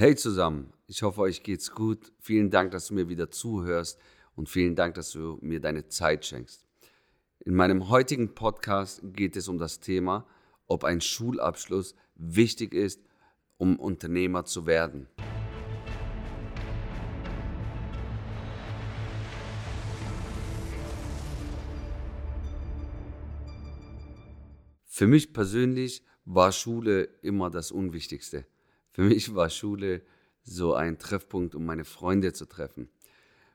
Hey zusammen, ich hoffe, euch geht's gut. Vielen Dank, dass du mir wieder zuhörst und vielen Dank, dass du mir deine Zeit schenkst. In meinem heutigen Podcast geht es um das Thema, ob ein Schulabschluss wichtig ist, um Unternehmer zu werden. Für mich persönlich war Schule immer das Unwichtigste. Für mich war Schule so ein Treffpunkt, um meine Freunde zu treffen,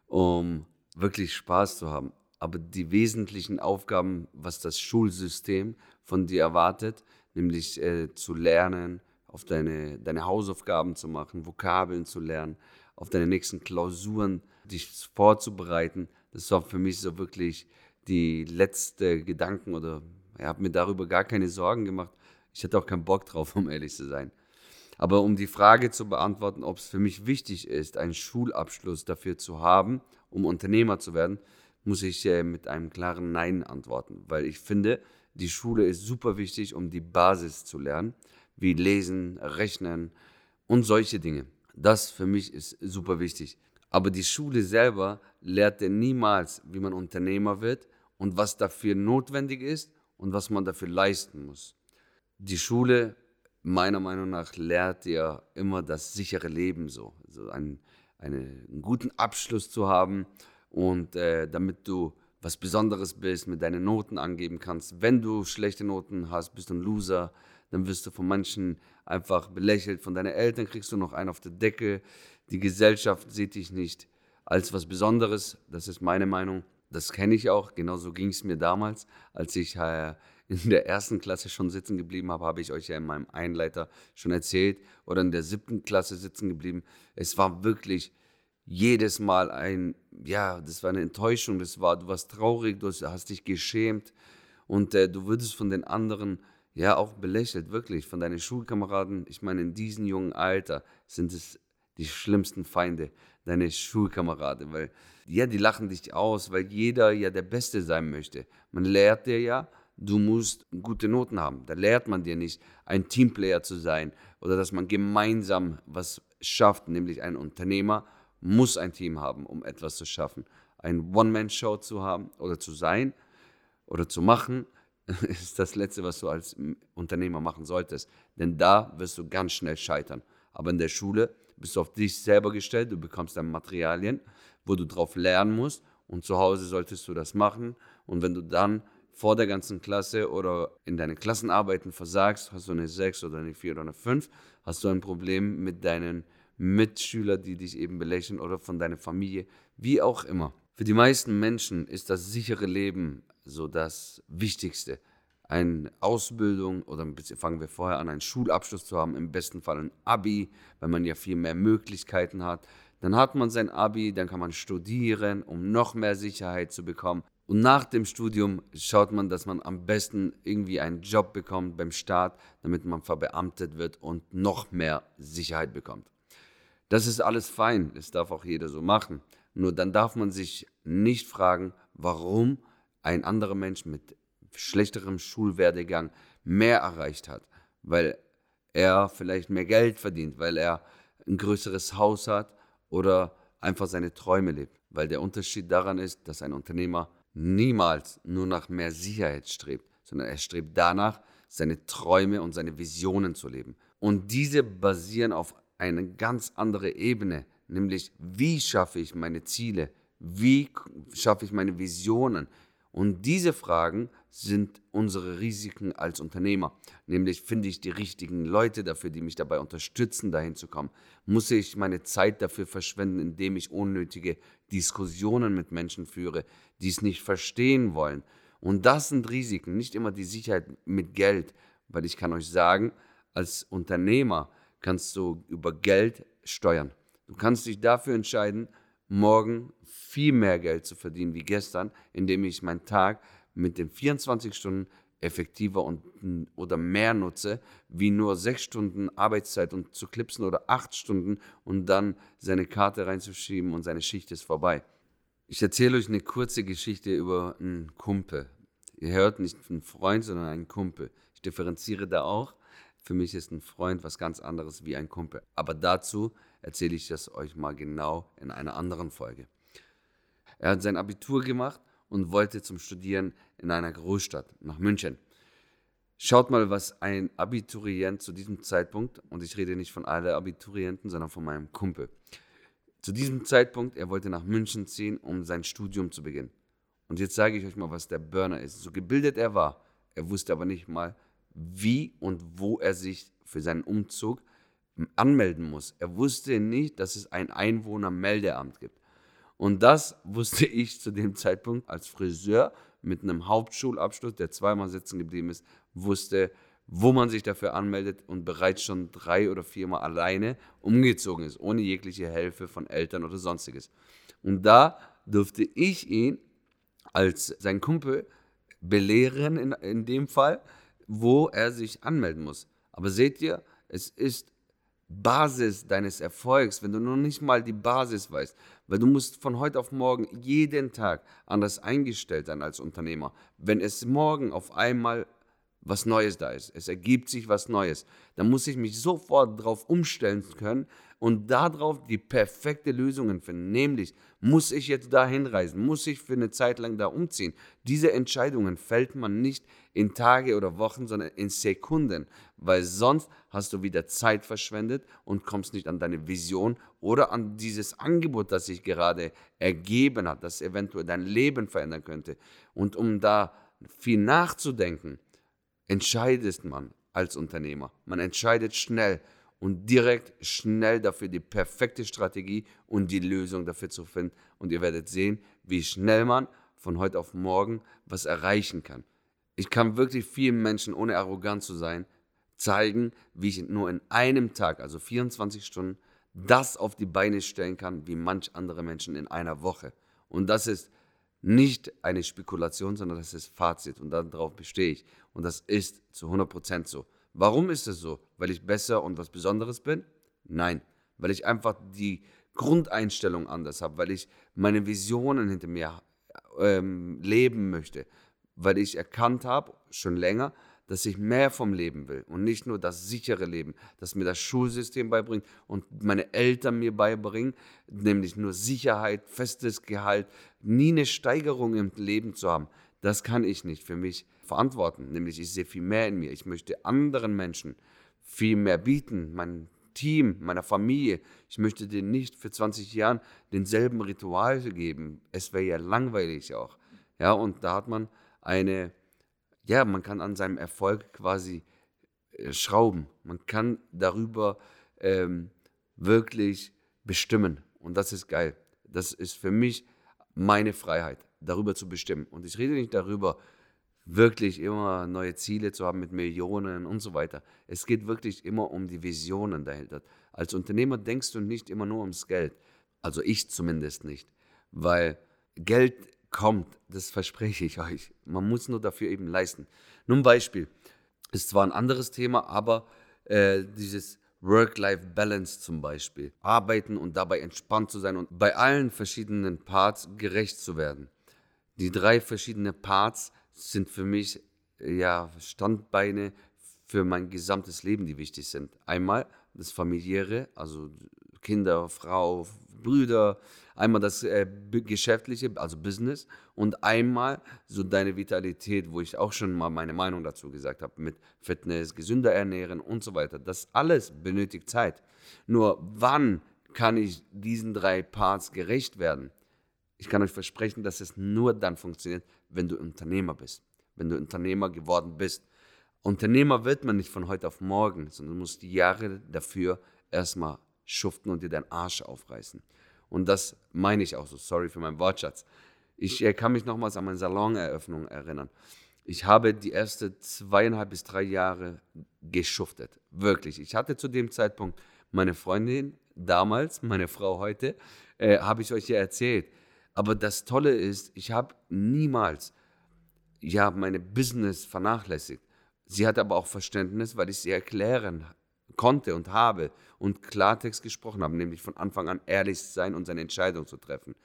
um wirklich Spaß zu haben. Aber die wesentlichen Aufgaben, was das Schulsystem von dir erwartet, nämlich äh, zu lernen, auf deine, deine Hausaufgaben zu machen, Vokabeln zu lernen, auf deine nächsten Klausuren dich vorzubereiten, das war für mich so wirklich die letzte Gedanken oder ich habe mir darüber gar keine Sorgen gemacht. Ich hatte auch keinen Bock drauf, um ehrlich zu sein. Aber um die Frage zu beantworten, ob es für mich wichtig ist, einen Schulabschluss dafür zu haben, um Unternehmer zu werden, muss ich äh, mit einem klaren Nein antworten, weil ich finde, die Schule ist super wichtig, um die Basis zu lernen, wie lesen, rechnen und solche Dinge. Das für mich ist super wichtig. Aber die Schule selber lehrt dir niemals, wie man Unternehmer wird und was dafür notwendig ist und was man dafür leisten muss. Die Schule meiner Meinung nach lehrt dir immer das sichere Leben so. so ein, eine, einen guten Abschluss zu haben und äh, damit du was Besonderes bist, mit deinen Noten angeben kannst. Wenn du schlechte Noten hast, bist du ein Loser, dann wirst du von manchen einfach belächelt. Von deinen Eltern kriegst du noch einen auf der Decke. Die Gesellschaft sieht dich nicht als was Besonderes. Das ist meine Meinung. Das kenne ich auch. Genauso ging es mir damals, als ich äh, in der ersten Klasse schon sitzen geblieben habe, habe ich euch ja in meinem Einleiter schon erzählt, oder in der siebten Klasse sitzen geblieben. Es war wirklich jedes Mal ein, ja, das war eine Enttäuschung, das war, du warst traurig, du hast dich geschämt und äh, du würdest von den anderen ja auch belächelt, wirklich, von deinen Schulkameraden. Ich meine, in diesem jungen Alter sind es die schlimmsten Feinde, deine Schulkameraden, weil ja, die lachen dich aus, weil jeder ja der Beste sein möchte. Man lehrt dir ja, du musst gute Noten haben. Da lehrt man dir nicht, ein Teamplayer zu sein oder dass man gemeinsam was schafft, nämlich ein Unternehmer muss ein Team haben, um etwas zu schaffen. Ein One-Man-Show zu haben oder zu sein oder zu machen, ist das Letzte, was du als Unternehmer machen solltest. Denn da wirst du ganz schnell scheitern. Aber in der Schule bist du auf dich selber gestellt, du bekommst dann Materialien, wo du drauf lernen musst und zu Hause solltest du das machen. Und wenn du dann vor der ganzen Klasse oder in deinen Klassenarbeiten versagst, hast du eine 6 oder eine 4 oder eine 5, hast du ein Problem mit deinen Mitschülern, die dich eben belächeln oder von deiner Familie, wie auch immer. Für die meisten Menschen ist das sichere Leben so das Wichtigste. Eine Ausbildung oder fangen wir vorher an, einen Schulabschluss zu haben, im besten Fall ein Abi, weil man ja viel mehr Möglichkeiten hat. Dann hat man sein Abi, dann kann man studieren, um noch mehr Sicherheit zu bekommen. Und nach dem Studium schaut man, dass man am besten irgendwie einen Job bekommt beim Staat, damit man verbeamtet wird und noch mehr Sicherheit bekommt. Das ist alles fein, das darf auch jeder so machen. Nur dann darf man sich nicht fragen, warum ein anderer Mensch mit schlechterem Schulwerdegang mehr erreicht hat, weil er vielleicht mehr Geld verdient, weil er ein größeres Haus hat oder einfach seine Träume lebt. Weil der Unterschied daran ist, dass ein Unternehmer niemals nur nach mehr Sicherheit strebt, sondern er strebt danach, seine Träume und seine Visionen zu leben. Und diese basieren auf eine ganz andere Ebene, nämlich wie schaffe ich meine Ziele, wie schaffe ich meine Visionen. Und diese Fragen sind unsere Risiken als Unternehmer. Nämlich finde ich die richtigen Leute dafür, die mich dabei unterstützen, dahin zu kommen. Muss ich meine Zeit dafür verschwenden, indem ich unnötige Diskussionen mit Menschen führe, die es nicht verstehen wollen. Und das sind Risiken, nicht immer die Sicherheit mit Geld, weil ich kann euch sagen, als Unternehmer kannst du über Geld steuern. Du kannst dich dafür entscheiden, morgen viel mehr Geld zu verdienen wie gestern, indem ich meinen Tag mit den 24 Stunden effektiver und, oder mehr nutze, wie nur sechs Stunden Arbeitszeit und zu klipsen oder acht Stunden und dann seine Karte reinzuschieben und seine Schicht ist vorbei. Ich erzähle euch eine kurze Geschichte über einen Kumpel. Ihr hört nicht einen Freund, sondern einen Kumpel. Ich differenziere da auch Für mich ist ein Freund was ganz anderes wie ein Kumpel. Aber dazu erzähle ich das euch mal genau in einer anderen Folge. Er hat sein Abitur gemacht und wollte zum Studieren in einer Großstadt, nach München. Schaut mal, was ein Abiturient zu diesem Zeitpunkt, und ich rede nicht von allen Abiturienten, sondern von meinem Kumpel, zu diesem Zeitpunkt, er wollte nach München ziehen, um sein Studium zu beginnen. Und jetzt sage ich euch mal, was der Burner ist. So gebildet er war, er wusste aber nicht mal, wie und wo er sich für seinen Umzug anmelden muss. Er wusste nicht, dass es ein Einwohnermeldeamt gibt. Und das wusste ich zu dem Zeitpunkt als Friseur mit einem Hauptschulabschluss, der zweimal sitzen geblieben ist, wusste, wo man sich dafür anmeldet und bereits schon drei oder viermal alleine umgezogen ist, ohne jegliche Hilfe von Eltern oder sonstiges. Und da durfte ich ihn als sein Kumpel belehren, in, in dem Fall, wo er sich anmelden muss. Aber seht ihr, es ist Basis deines Erfolgs, wenn du noch nicht mal die Basis weißt, weil du musst von heute auf morgen jeden Tag anders eingestellt sein als Unternehmer. Wenn es morgen auf einmal was Neues da ist, es ergibt sich was Neues, dann muss ich mich sofort darauf umstellen können und darauf die perfekte Lösungen finden. Nämlich, muss ich jetzt da hinreisen? Muss ich für eine Zeit lang da umziehen? Diese Entscheidungen fällt man nicht in Tage oder Wochen, sondern in Sekunden, weil sonst hast du wieder Zeit verschwendet und kommst nicht an deine Vision oder an dieses Angebot, das sich gerade ergeben hat, das eventuell dein Leben verändern könnte. Und um da viel nachzudenken, entscheidet man als Unternehmer. Man entscheidet schnell und direkt schnell dafür die perfekte Strategie und die Lösung dafür zu finden. Und ihr werdet sehen, wie schnell man von heute auf morgen was erreichen kann. Ich kann wirklich vielen Menschen, ohne arrogant zu sein, zeigen, wie ich nur in einem Tag, also 24 Stunden, das auf die Beine stellen kann, wie manch andere Menschen in einer Woche. Und das ist nicht eine Spekulation, sondern das ist Fazit und darauf bestehe ich. Und das ist zu 100% so. Warum ist es so? Weil ich besser und was Besonderes bin? Nein, weil ich einfach die Grundeinstellung anders habe, weil ich meine Visionen hinter mir ähm, leben möchte, weil ich erkannt habe, schon länger, dass ich mehr vom Leben will und nicht nur das sichere Leben, das mir das Schulsystem beibringt und meine Eltern mir beibringen, nämlich nur Sicherheit, festes Gehalt, nie eine Steigerung im Leben zu haben. Das kann ich nicht für mich verantworten, nämlich ich sehe viel mehr in mir. Ich möchte anderen Menschen viel mehr bieten, meinem Team, meiner Familie. Ich möchte denen nicht für 20 Jahre denselben Ritual geben. Es wäre ja langweilig auch. Ja, und da hat man eine ja, man kann an seinem Erfolg quasi äh, schrauben. Man kann darüber ähm, wirklich bestimmen. Und das ist geil. Das ist für mich meine Freiheit, darüber zu bestimmen. Und ich rede nicht darüber, wirklich immer neue Ziele zu haben mit Millionen und so weiter. Es geht wirklich immer um die Visionen dahinter. Als Unternehmer denkst du nicht immer nur ums Geld. Also ich zumindest nicht. Weil Geld kommt, das verspreche ich euch. Man muss nur dafür eben leisten. Nun ein Beispiel. Ist zwar ein anderes Thema, aber äh, dieses Work-Life-Balance zum Beispiel. Arbeiten und dabei entspannt zu sein und bei allen verschiedenen Parts gerecht zu werden. Die drei verschiedenen Parts sind für mich ja Standbeine für mein gesamtes Leben, die wichtig sind. Einmal das familiäre, also Kinder, Frau, Brüder, einmal das äh, Geschäftliche, also Business und einmal so deine Vitalität, wo ich auch schon mal meine Meinung dazu gesagt habe, mit Fitness, gesünder ernähren und so weiter. Das alles benötigt Zeit. Nur wann kann ich diesen drei Parts gerecht werden? Ich kann euch versprechen, dass es nur dann funktioniert, wenn du Unternehmer bist, wenn du Unternehmer geworden bist. Unternehmer wird man nicht von heute auf morgen, sondern du musst die Jahre dafür erstmal schuften und dir deinen Arsch aufreißen. Und das meine ich auch so. Sorry für meinen Wortschatz. Ich kann mich nochmals an meine Saloneröffnung erinnern. Ich habe die ersten zweieinhalb bis drei Jahre geschuftet. Wirklich. Ich hatte zu dem Zeitpunkt meine Freundin damals, meine Frau heute, äh, habe ich euch ja erzählt. Aber das Tolle ist, ich habe niemals ja, meine Business vernachlässigt. Sie hat aber auch Verständnis, weil ich sie erklären konnte und habe und Klartext gesprochen habe, nämlich von Anfang an ehrlich sein und seine Entscheidung zu treffen.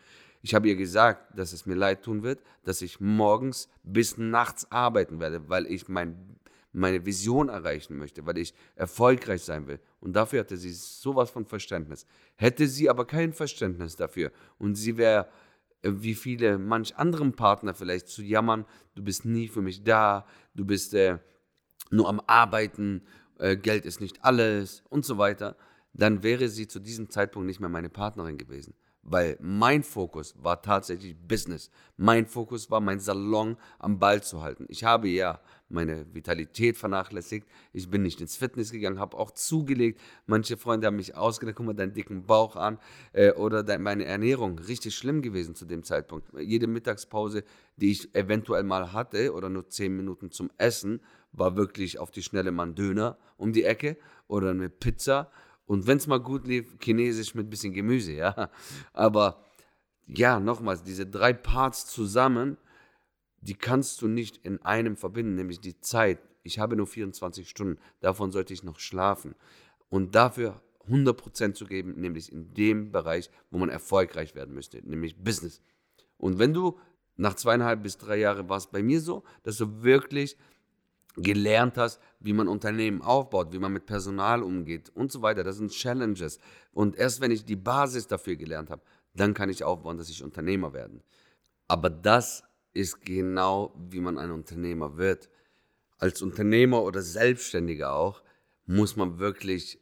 Ich habe ihr gesagt, dass es mir leid tun wird, dass ich morgens bis nachts arbeiten werde, weil ich mein, meine Vision erreichen möchte, weil ich erfolgreich sein will. Und dafür hatte sie sowas von Verständnis. Hätte sie aber kein Verständnis dafür und sie wäre wie viele manch anderen Partner vielleicht zu jammern, du bist nie für mich da, du bist äh, nur am Arbeiten, äh, Geld ist nicht alles und so weiter, dann wäre sie zu diesem Zeitpunkt nicht mehr meine Partnerin gewesen weil mein Fokus war tatsächlich Business. Mein Fokus war, mein Salon am Ball zu halten. Ich habe ja meine Vitalität vernachlässigt. Ich bin nicht ins Fitness gegangen, habe auch zugelegt. Manche Freunde haben mich ausgedacht, guck mal deinen dicken Bauch an. Äh, oder de meine Ernährung, richtig schlimm gewesen zu dem Zeitpunkt. Jede Mittagspause, die ich eventuell mal hatte, oder nur zehn Minuten zum Essen, war wirklich auf die schnelle Mann Döner um die Ecke oder eine Pizza und wenn es mal gut lief, chinesisch mit ein bisschen Gemüse, ja. Aber ja, nochmals, diese drei Parts zusammen, die kannst du nicht in einem verbinden, nämlich die Zeit. Ich habe nur 24 Stunden, davon sollte ich noch schlafen. Und dafür 100% zu geben, nämlich in dem Bereich, wo man erfolgreich werden müsste, nämlich Business. Und wenn du nach zweieinhalb bis drei Jahren war es bei mir so, dass du wirklich gelernt hast, wie man Unternehmen aufbaut, wie man mit Personal umgeht und so weiter. Das sind Challenges. Und erst wenn ich die Basis dafür gelernt habe, dann kann ich aufbauen, dass ich Unternehmer werde. Aber das ist genau, wie man ein Unternehmer wird. Als Unternehmer oder Selbstständiger auch, muss man wirklich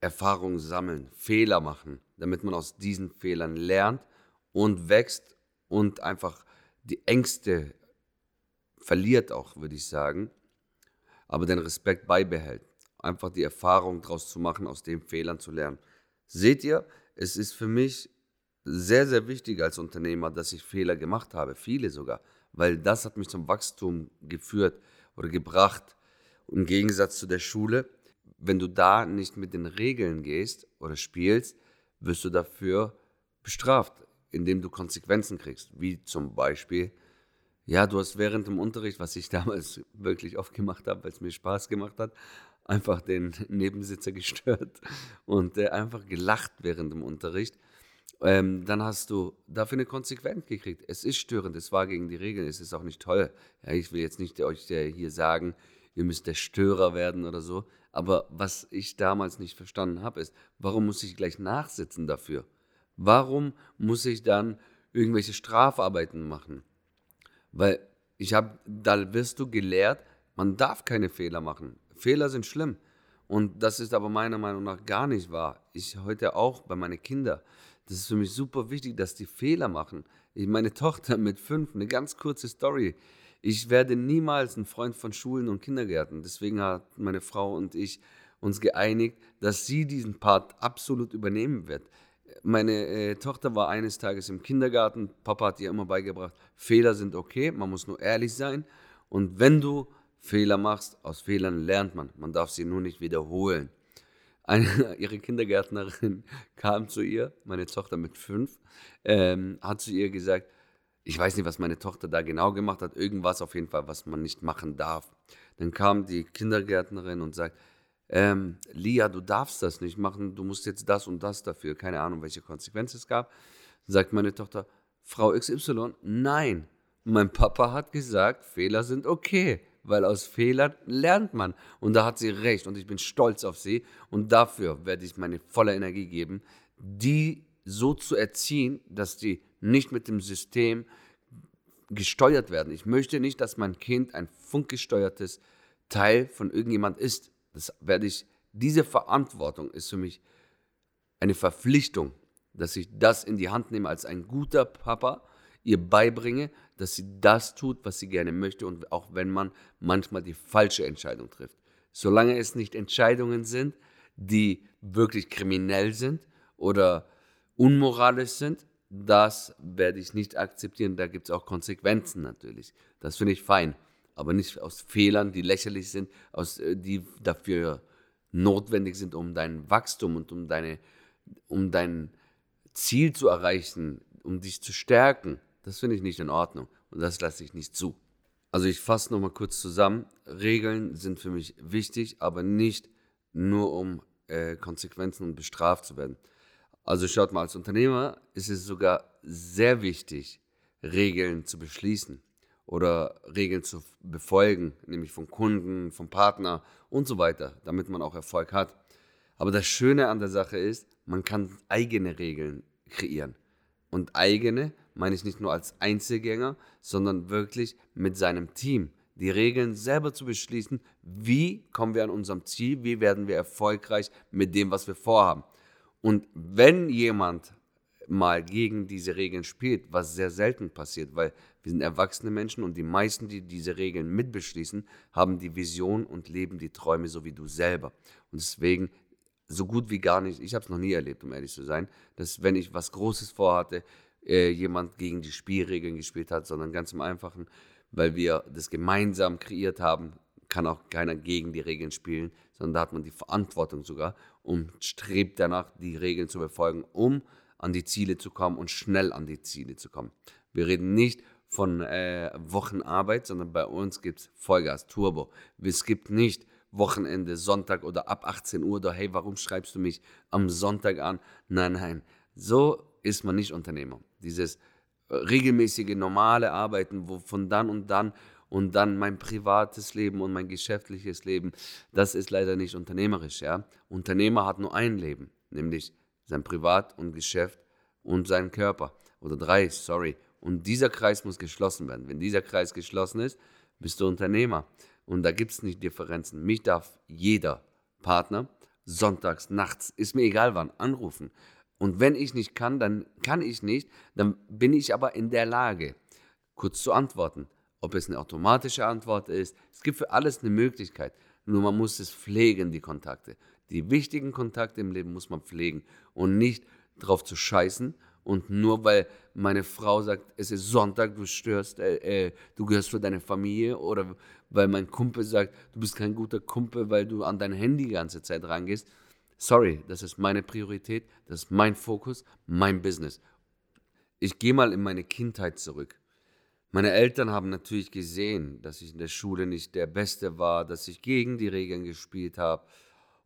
Erfahrungen sammeln, Fehler machen, damit man aus diesen Fehlern lernt und wächst und einfach die Ängste verliert auch, würde ich sagen aber den Respekt beibehält. Einfach die Erfahrung daraus zu machen, aus den Fehlern zu lernen. Seht ihr, es ist für mich sehr, sehr wichtig als Unternehmer, dass ich Fehler gemacht habe, viele sogar, weil das hat mich zum Wachstum geführt oder gebracht. Im Gegensatz zu der Schule, wenn du da nicht mit den Regeln gehst oder spielst, wirst du dafür bestraft, indem du Konsequenzen kriegst, wie zum Beispiel ja, du hast während dem Unterricht, was ich damals wirklich oft gemacht habe, weil es mir Spaß gemacht hat, einfach den Nebensitzer gestört und äh, einfach gelacht während dem Unterricht. Ähm, dann hast du dafür eine Konsequenz gekriegt. Es ist störend, es war gegen die Regeln, es ist auch nicht toll. Ja, ich will jetzt nicht euch hier sagen, ihr müsst der Störer werden oder so. Aber was ich damals nicht verstanden habe, ist, warum muss ich gleich nachsitzen dafür? Warum muss ich dann irgendwelche Strafarbeiten machen? Weil ich habe, da wirst du gelehrt, man darf keine Fehler machen. Fehler sind schlimm. Und das ist aber meiner Meinung nach gar nicht wahr. Ich heute auch bei meinen Kindern. Das ist für mich super wichtig, dass die Fehler machen. Ich, meine Tochter mit fünf, eine ganz kurze Story. Ich werde niemals ein Freund von Schulen und Kindergärten. Deswegen hat meine Frau und ich uns geeinigt, dass sie diesen Part absolut übernehmen wird. Meine äh, Tochter war eines Tages im Kindergarten. Papa hat ihr immer beigebracht, Fehler sind okay, man muss nur ehrlich sein. Und wenn du Fehler machst, aus Fehlern lernt man. Man darf sie nur nicht wiederholen. Eine, ihre Kindergärtnerin kam zu ihr, meine Tochter mit fünf, ähm, hat zu ihr gesagt, ich weiß nicht, was meine Tochter da genau gemacht hat, irgendwas auf jeden Fall, was man nicht machen darf. Dann kam die Kindergärtnerin und sagt, ähm, Lia, du darfst das nicht machen, du musst jetzt das und das dafür, keine Ahnung, welche Konsequenz es gab. Dann sagt meine Tochter, Frau XY, nein, mein Papa hat gesagt, Fehler sind okay, weil aus Fehlern lernt man. Und da hat sie recht und ich bin stolz auf sie und dafür werde ich meine volle Energie geben, die so zu erziehen, dass die nicht mit dem System gesteuert werden. Ich möchte nicht, dass mein Kind ein funkgesteuertes Teil von irgendjemand ist. Das werde ich, diese Verantwortung ist für mich eine Verpflichtung, dass ich das in die Hand nehme als ein guter Papa, ihr beibringe, dass sie das tut, was sie gerne möchte und auch wenn man manchmal die falsche Entscheidung trifft. Solange es nicht Entscheidungen sind, die wirklich kriminell sind oder unmoralisch sind, das werde ich nicht akzeptieren. Da gibt es auch Konsequenzen natürlich. Das finde ich fein aber nicht aus Fehlern, die lächerlich sind, aus, äh, die dafür notwendig sind, um dein Wachstum und um, deine, um dein Ziel zu erreichen, um dich zu stärken. Das finde ich nicht in Ordnung und das lasse ich nicht zu. Also ich fasse nochmal kurz zusammen. Regeln sind für mich wichtig, aber nicht nur um äh, Konsequenzen und bestraft zu werden. Also schaut mal, als Unternehmer ist es sogar sehr wichtig, Regeln zu beschließen oder Regeln zu befolgen, nämlich von Kunden, vom Partner und so weiter, damit man auch Erfolg hat. Aber das Schöne an der Sache ist, man kann eigene Regeln kreieren. Und eigene meine ich nicht nur als Einzelgänger, sondern wirklich mit seinem Team. Die Regeln selber zu beschließen, wie kommen wir an unserem Ziel, wie werden wir erfolgreich mit dem, was wir vorhaben. Und wenn jemand mal gegen diese Regeln spielt, was sehr selten passiert, weil wir sind erwachsene Menschen und die meisten, die diese Regeln mitbeschließen, haben die Vision und leben die Träume so wie du selber. Und deswegen so gut wie gar nicht, ich habe es noch nie erlebt, um ehrlich zu sein, dass wenn ich was Großes vorhatte, äh, jemand gegen die Spielregeln gespielt hat, sondern ganz im Einfachen, weil wir das gemeinsam kreiert haben, kann auch keiner gegen die Regeln spielen, sondern da hat man die Verantwortung sogar und strebt danach, die Regeln zu befolgen, um an die Ziele zu kommen und schnell an die Ziele zu kommen. Wir reden nicht von äh, Wochenarbeit, sondern bei uns gibt es Vollgas, Turbo. Es gibt nicht Wochenende, Sonntag oder ab 18 Uhr oder hey, warum schreibst du mich am Sonntag an? Nein, nein. So ist man nicht Unternehmer. Dieses äh, regelmäßige, normale Arbeiten, wo von dann und dann und dann mein privates Leben und mein geschäftliches Leben, das ist leider nicht unternehmerisch. Ja? Unternehmer hat nur ein Leben, nämlich sein Privat und Geschäft und seinen Körper. Oder drei, sorry. Und dieser Kreis muss geschlossen werden. Wenn dieser Kreis geschlossen ist, bist du Unternehmer. Und da gibt es nicht Differenzen. Mich darf jeder Partner sonntags, nachts, ist mir egal wann, anrufen. Und wenn ich nicht kann, dann kann ich nicht, dann bin ich aber in der Lage, kurz zu antworten. Ob es eine automatische Antwort ist, es gibt für alles eine Möglichkeit. Nur man muss es pflegen, die Kontakte. Die wichtigen Kontakte im Leben muss man pflegen und nicht drauf zu scheißen. Und nur weil meine Frau sagt, es ist Sonntag, du störst, äh, äh, du gehörst für deine Familie, oder weil mein Kumpel sagt, du bist kein guter Kumpel, weil du an dein Handy die ganze Zeit rangehst. Sorry, das ist meine Priorität, das ist mein Fokus, mein Business. Ich gehe mal in meine Kindheit zurück. Meine Eltern haben natürlich gesehen, dass ich in der Schule nicht der Beste war, dass ich gegen die Regeln gespielt habe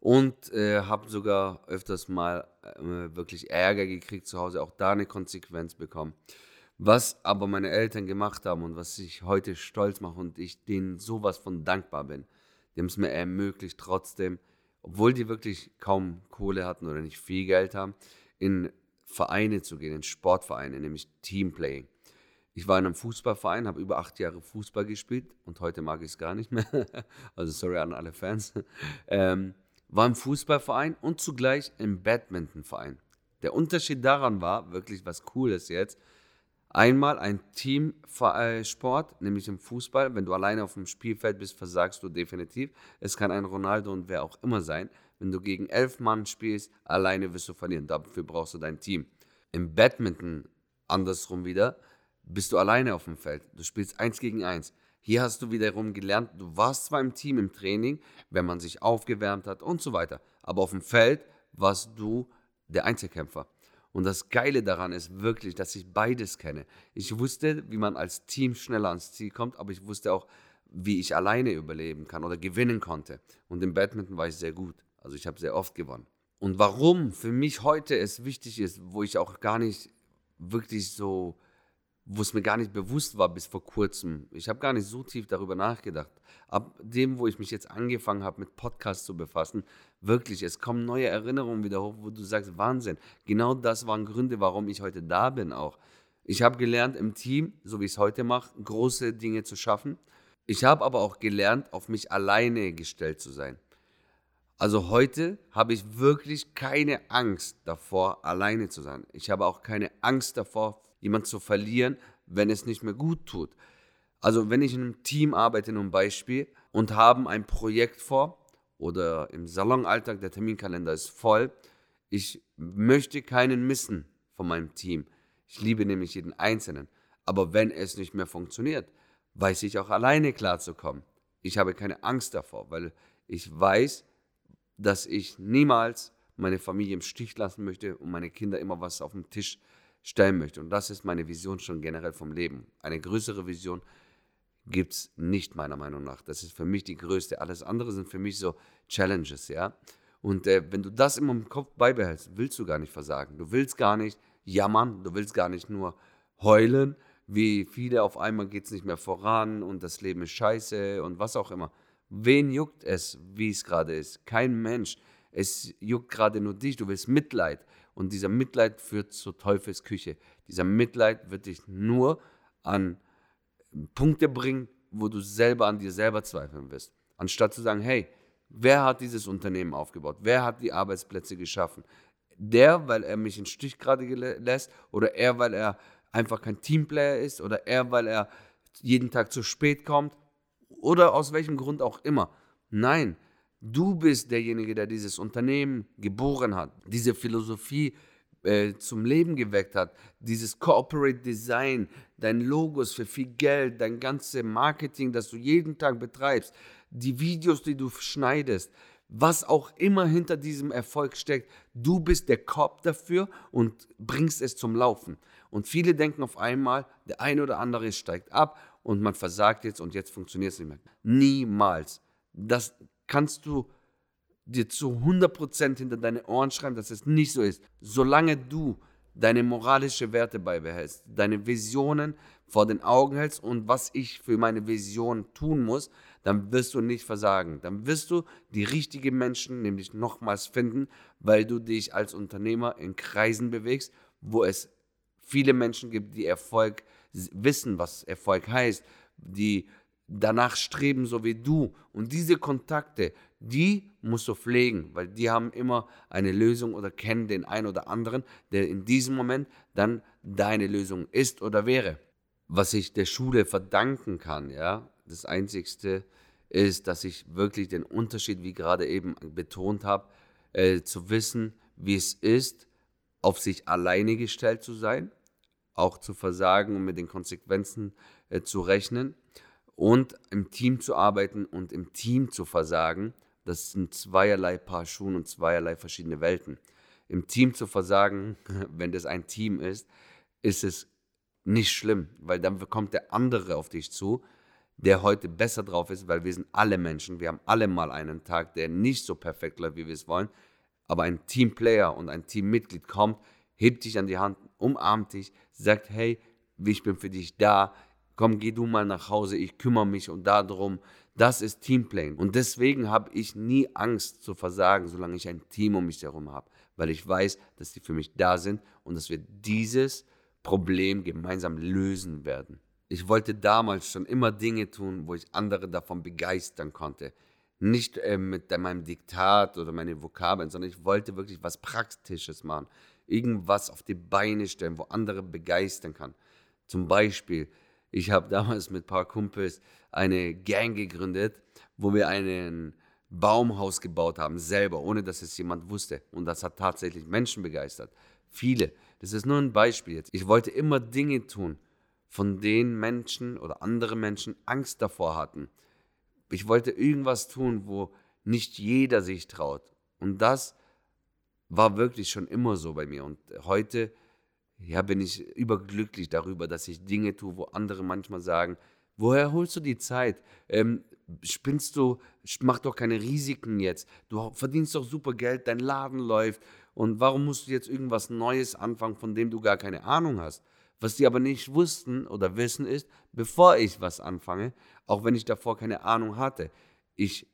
und äh, habe sogar öfters mal äh, wirklich Ärger gekriegt zu Hause, auch da eine Konsequenz bekommen. Was aber meine Eltern gemacht haben und was ich heute stolz mache und ich denen sowas von dankbar bin, die haben es mir ermöglicht, trotzdem obwohl die wirklich kaum Kohle hatten oder nicht viel Geld haben, in Vereine zu gehen, in Sportvereine, nämlich Teamplaying. Ich war in einem Fußballverein, habe über acht Jahre Fußball gespielt und heute mag ich es gar nicht mehr. also sorry an alle Fans. Ähm, war im Fußballverein und zugleich im Badmintonverein. Der Unterschied daran war, wirklich was Cooles jetzt, Einmal ein Teamsport, nämlich im Fußball. Wenn du alleine auf dem Spielfeld bist, versagst du definitiv. Es kann ein Ronaldo und wer auch immer sein. Wenn du gegen elf Mann spielst, alleine wirst du verlieren. Dafür brauchst du dein Team. Im Badminton andersrum wieder, bist du alleine auf dem Feld. Du spielst eins gegen eins. Hier hast du wiederum gelernt, du warst zwar im Team im Training, wenn man sich aufgewärmt hat und so weiter. Aber auf dem Feld warst du der Einzelkämpfer. Und das Geile daran ist wirklich, dass ich beides kenne. Ich wusste, wie man als Team schneller ans Ziel kommt, aber ich wusste auch, wie ich alleine überleben kann oder gewinnen konnte. Und im Badminton war ich sehr gut. Also ich habe sehr oft gewonnen. Und warum für mich heute es wichtig ist, wo ich auch gar nicht wirklich so wo es mir gar nicht bewusst war bis vor kurzem. Ich habe gar nicht so tief darüber nachgedacht. Ab dem, wo ich mich jetzt angefangen habe, mit Podcasts zu befassen, wirklich, es kommen neue Erinnerungen wieder hoch, wo du sagst, Wahnsinn. Genau das waren Gründe, warum ich heute da bin auch. Ich habe gelernt, im Team, so wie ich es heute mache, große Dinge zu schaffen. Ich habe aber auch gelernt, auf mich alleine gestellt zu sein. Also heute habe ich wirklich keine Angst davor, alleine zu sein. Ich habe auch keine Angst davor, jemand zu verlieren, wenn es nicht mehr gut tut. Also wenn ich in einem Team arbeite, nun Beispiel, und haben ein Projekt vor oder im Salonalltag, der Terminkalender ist voll, ich möchte keinen missen von meinem Team. Ich liebe nämlich jeden Einzelnen. Aber wenn es nicht mehr funktioniert, weiß ich auch alleine klarzukommen. Ich habe keine Angst davor, weil ich weiß, dass ich niemals meine Familie im Stich lassen möchte und meine Kinder immer was auf dem Tisch stellen möchte. Und das ist meine Vision schon generell vom Leben. Eine größere Vision gibt es nicht, meiner Meinung nach. Das ist für mich die größte. Alles andere sind für mich so Challenges, ja. Und äh, wenn du das immer im Kopf beibehältst, willst du gar nicht versagen. Du willst gar nicht jammern, du willst gar nicht nur heulen, wie viele auf einmal geht es nicht mehr voran und das Leben ist scheiße und was auch immer. Wen juckt es, wie es gerade ist? Kein Mensch. Es juckt gerade nur dich, du willst Mitleid. Und dieser Mitleid führt zur Teufelsküche. Dieser Mitleid wird dich nur an Punkte bringen, wo du selber an dir selber zweifeln wirst. Anstatt zu sagen, hey, wer hat dieses Unternehmen aufgebaut? Wer hat die Arbeitsplätze geschaffen? Der, weil er mich in Stich gerade lässt oder er, weil er einfach kein Teamplayer ist oder er, weil er jeden Tag zu spät kommt oder aus welchem Grund auch immer. Nein, du bist derjenige, der dieses Unternehmen geboren hat, diese Philosophie äh, zum Leben geweckt hat, dieses Corporate Design, dein Logos für viel Geld, dein ganzes Marketing, das du jeden Tag betreibst, die Videos, die du schneidest, was auch immer hinter diesem Erfolg steckt, du bist der Korb dafür und bringst es zum Laufen. Und viele denken auf einmal, der eine oder andere steigt ab und man versagt jetzt und jetzt funktioniert es nicht mehr. Niemals. Das kannst du dir zu 100% hinter deine Ohren schreiben, dass es nicht so ist. Solange du deine moralische Werte beibehältst, deine Visionen vor den Augen hältst und was ich für meine Vision tun muss, dann wirst du nicht versagen. Dann wirst du die richtigen Menschen nämlich nochmals finden, weil du dich als Unternehmer in Kreisen bewegst, wo es viele Menschen gibt, die Erfolg wissen, was Erfolg heißt, die danach streben, so wie du. Und diese Kontakte, die musst du pflegen, weil die haben immer eine Lösung oder kennen den einen oder anderen, der in diesem Moment dann deine Lösung ist oder wäre. Was ich der Schule verdanken kann, ja, das Einzigste ist, dass ich wirklich den Unterschied, wie gerade eben betont habe, äh, zu wissen, wie es ist, auf sich alleine gestellt zu sein auch zu versagen und mit den Konsequenzen äh, zu rechnen und im Team zu arbeiten und im Team zu versagen, das sind zweierlei Paar Schuhen und zweierlei verschiedene Welten. Im Team zu versagen, wenn das ein Team ist, ist es nicht schlimm, weil dann kommt der andere auf dich zu, der heute besser drauf ist, weil wir sind alle Menschen, wir haben alle mal einen Tag, der nicht so perfekt läuft, wie wir es wollen, aber ein Teamplayer und ein Teammitglied kommt, hebt dich an die Hand, umarmt dich, sagt, hey, ich bin für dich da, komm, geh du mal nach Hause, ich kümmere mich und darum. Das ist Teamplaying. Und deswegen habe ich nie Angst zu versagen, solange ich ein Team um mich herum habe, weil ich weiß, dass die für mich da sind und dass wir dieses Problem gemeinsam lösen werden. Ich wollte damals schon immer Dinge tun, wo ich andere davon begeistern konnte. Nicht äh, mit meinem Diktat oder meinen Vokabeln, sondern ich wollte wirklich was Praktisches machen irgendwas auf die Beine stellen, wo andere begeistern kann. Zum Beispiel, ich habe damals mit ein paar Kumpels eine Gang gegründet, wo wir ein Baumhaus gebaut haben, selber, ohne dass es jemand wusste. Und das hat tatsächlich Menschen begeistert. Viele. Das ist nur ein Beispiel jetzt. Ich wollte immer Dinge tun, von denen Menschen oder andere Menschen Angst davor hatten. Ich wollte irgendwas tun, wo nicht jeder sich traut. Und das war wirklich schon immer so bei mir. Und heute ja, bin ich überglücklich darüber, dass ich Dinge tue, wo andere manchmal sagen, woher holst du die Zeit? Ähm, spinnst du, mach doch keine Risiken jetzt. Du verdienst doch super Geld, dein Laden läuft. Und warum musst du jetzt irgendwas Neues anfangen, von dem du gar keine Ahnung hast? Was die aber nicht wussten oder wissen ist, bevor ich was anfange, auch wenn ich davor keine Ahnung hatte, ich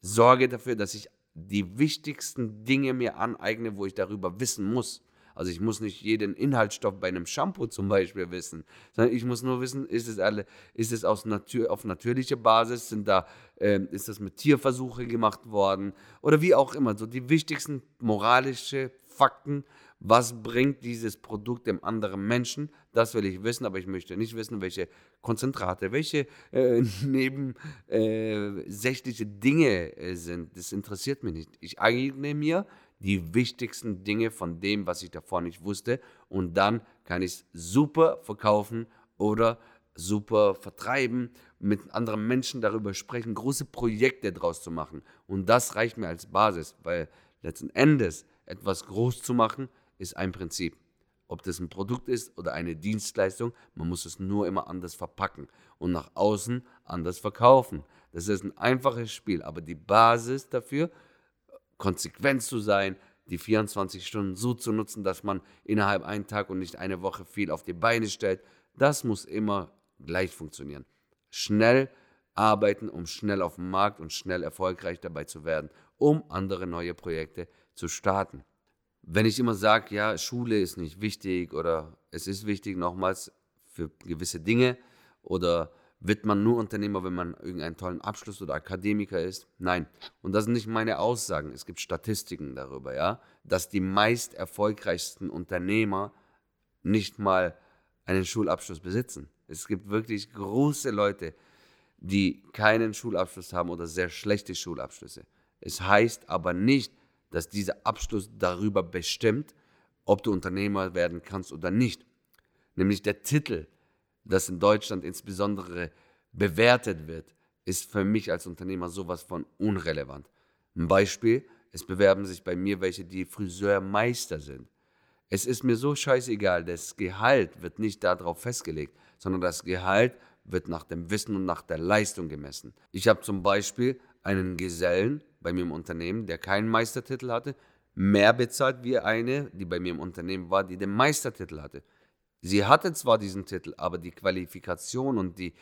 sorge dafür, dass ich die wichtigsten Dinge mir aneigne, wo ich darüber wissen muss. Also ich muss nicht jeden Inhaltsstoff bei einem Shampoo zum Beispiel wissen, sondern ich muss nur wissen, ist es, alle, ist es aus Natur, auf natürlicher Basis, sind da, äh, ist das mit Tierversuche gemacht worden oder wie auch immer. So die wichtigsten moralische Fakten, was bringt dieses Produkt dem anderen Menschen? Das will ich wissen, aber ich möchte nicht wissen, welche Konzentrate, welche äh, nebensächliche äh, Dinge äh, sind. Das interessiert mich nicht. Ich eigne mir die wichtigsten Dinge von dem, was ich davor nicht wusste und dann kann ich es super verkaufen oder super vertreiben, mit anderen Menschen darüber sprechen, große Projekte draus zu machen. Und das reicht mir als Basis, weil letzten Endes etwas groß zu machen, ist ein Prinzip. Ob das ein Produkt ist oder eine Dienstleistung, man muss es nur immer anders verpacken und nach außen anders verkaufen. Das ist ein einfaches Spiel, aber die Basis dafür, konsequent zu sein, die 24 Stunden so zu nutzen, dass man innerhalb einen Tag und nicht eine Woche viel auf die Beine stellt, Das muss immer gleich funktionieren. Schnell arbeiten, um schnell auf dem Markt und schnell erfolgreich dabei zu werden, um andere neue Projekte zu starten. Wenn ich immer sage, ja, Schule ist nicht wichtig oder es ist wichtig, nochmals für gewisse Dinge oder wird man nur Unternehmer, wenn man irgendeinen tollen Abschluss oder Akademiker ist? Nein. Und das sind nicht meine Aussagen. Es gibt Statistiken darüber, ja, dass die meist erfolgreichsten Unternehmer nicht mal einen Schulabschluss besitzen. Es gibt wirklich große Leute, die keinen Schulabschluss haben oder sehr schlechte Schulabschlüsse. Es heißt aber nicht, dass dieser Abschluss darüber bestimmt, ob du Unternehmer werden kannst oder nicht. Nämlich der Titel, das in Deutschland insbesondere bewertet wird, ist für mich als Unternehmer sowas von unrelevant. Ein Beispiel, es bewerben sich bei mir welche, die Friseurmeister sind. Es ist mir so scheißegal, das Gehalt wird nicht darauf festgelegt, sondern das Gehalt wird nach dem Wissen und nach der Leistung gemessen. Ich habe zum Beispiel einen Gesellen bei mir im Unternehmen, der keinen Meistertitel hatte, mehr bezahlt wie eine, die bei mir im Unternehmen war, die den Meistertitel hatte. Sie hatte zwar diesen Titel, aber die Qualifikation und die,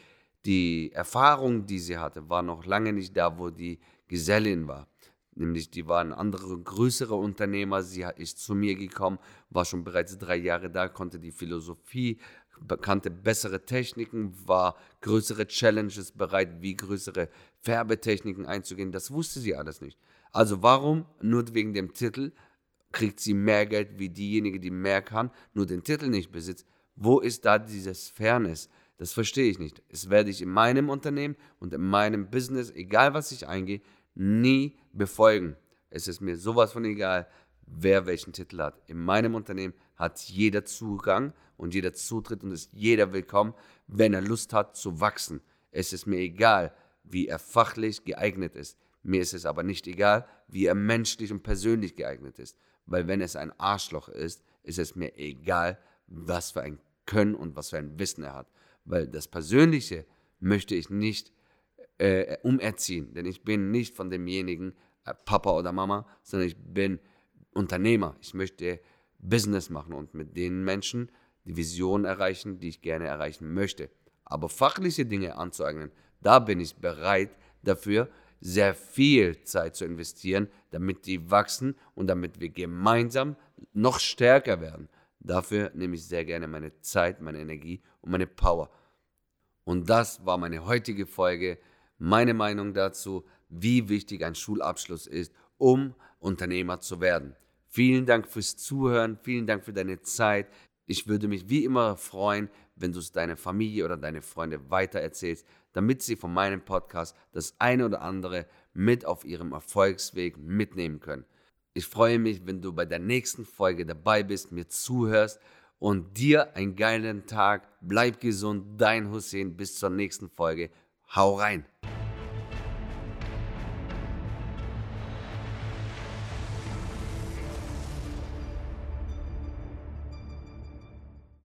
die Erfahrung, die sie hatte, war noch lange nicht da, wo die Gesellin war. Nämlich, die waren andere, größere Unternehmer. Sie ist zu mir gekommen, war schon bereits drei Jahre da, konnte die Philosophie, bekannte bessere Techniken, war größere Challenges bereit, wie größere Färbetechniken einzugehen. Das wusste sie alles nicht. Also warum nur wegen dem Titel kriegt sie mehr Geld wie diejenige, die mehr kann, nur den Titel nicht besitzt. Wo ist da dieses Fairness? Das verstehe ich nicht. Es werde ich in meinem Unternehmen und in meinem Business, egal was ich eingehe, nie befolgen. Es ist mir sowas von egal, wer welchen Titel hat. In meinem Unternehmen hat jeder Zugang und jeder Zutritt und ist jeder willkommen, wenn er Lust hat zu wachsen. Es ist mir egal, wie er fachlich geeignet ist. Mir ist es aber nicht egal, wie er menschlich und persönlich geeignet ist. Weil wenn es ein Arschloch ist, ist es mir egal, was für ein Können und was für ein Wissen er hat. Weil das Persönliche möchte ich nicht äh, umerziehen. Denn ich bin nicht von demjenigen äh, Papa oder Mama, sondern ich bin Unternehmer. Ich möchte Business machen und mit den Menschen die Vision erreichen, die ich gerne erreichen möchte. Aber fachliche Dinge anzueignen, da bin ich bereit dafür, sehr viel Zeit zu investieren, damit die wachsen und damit wir gemeinsam noch stärker werden. Dafür nehme ich sehr gerne meine Zeit, meine Energie und meine Power. Und das war meine heutige Folge, meine Meinung dazu, wie wichtig ein Schulabschluss ist, um Unternehmer zu werden. Vielen Dank fürs Zuhören, vielen Dank für deine Zeit. Ich würde mich wie immer freuen, wenn du es deiner Familie oder deine Freunde weitererzählst damit sie von meinem Podcast das eine oder andere mit auf ihrem Erfolgsweg mitnehmen können. Ich freue mich, wenn du bei der nächsten Folge dabei bist, mir zuhörst und dir einen geilen Tag. Bleib gesund, dein Hussein. Bis zur nächsten Folge. Hau rein!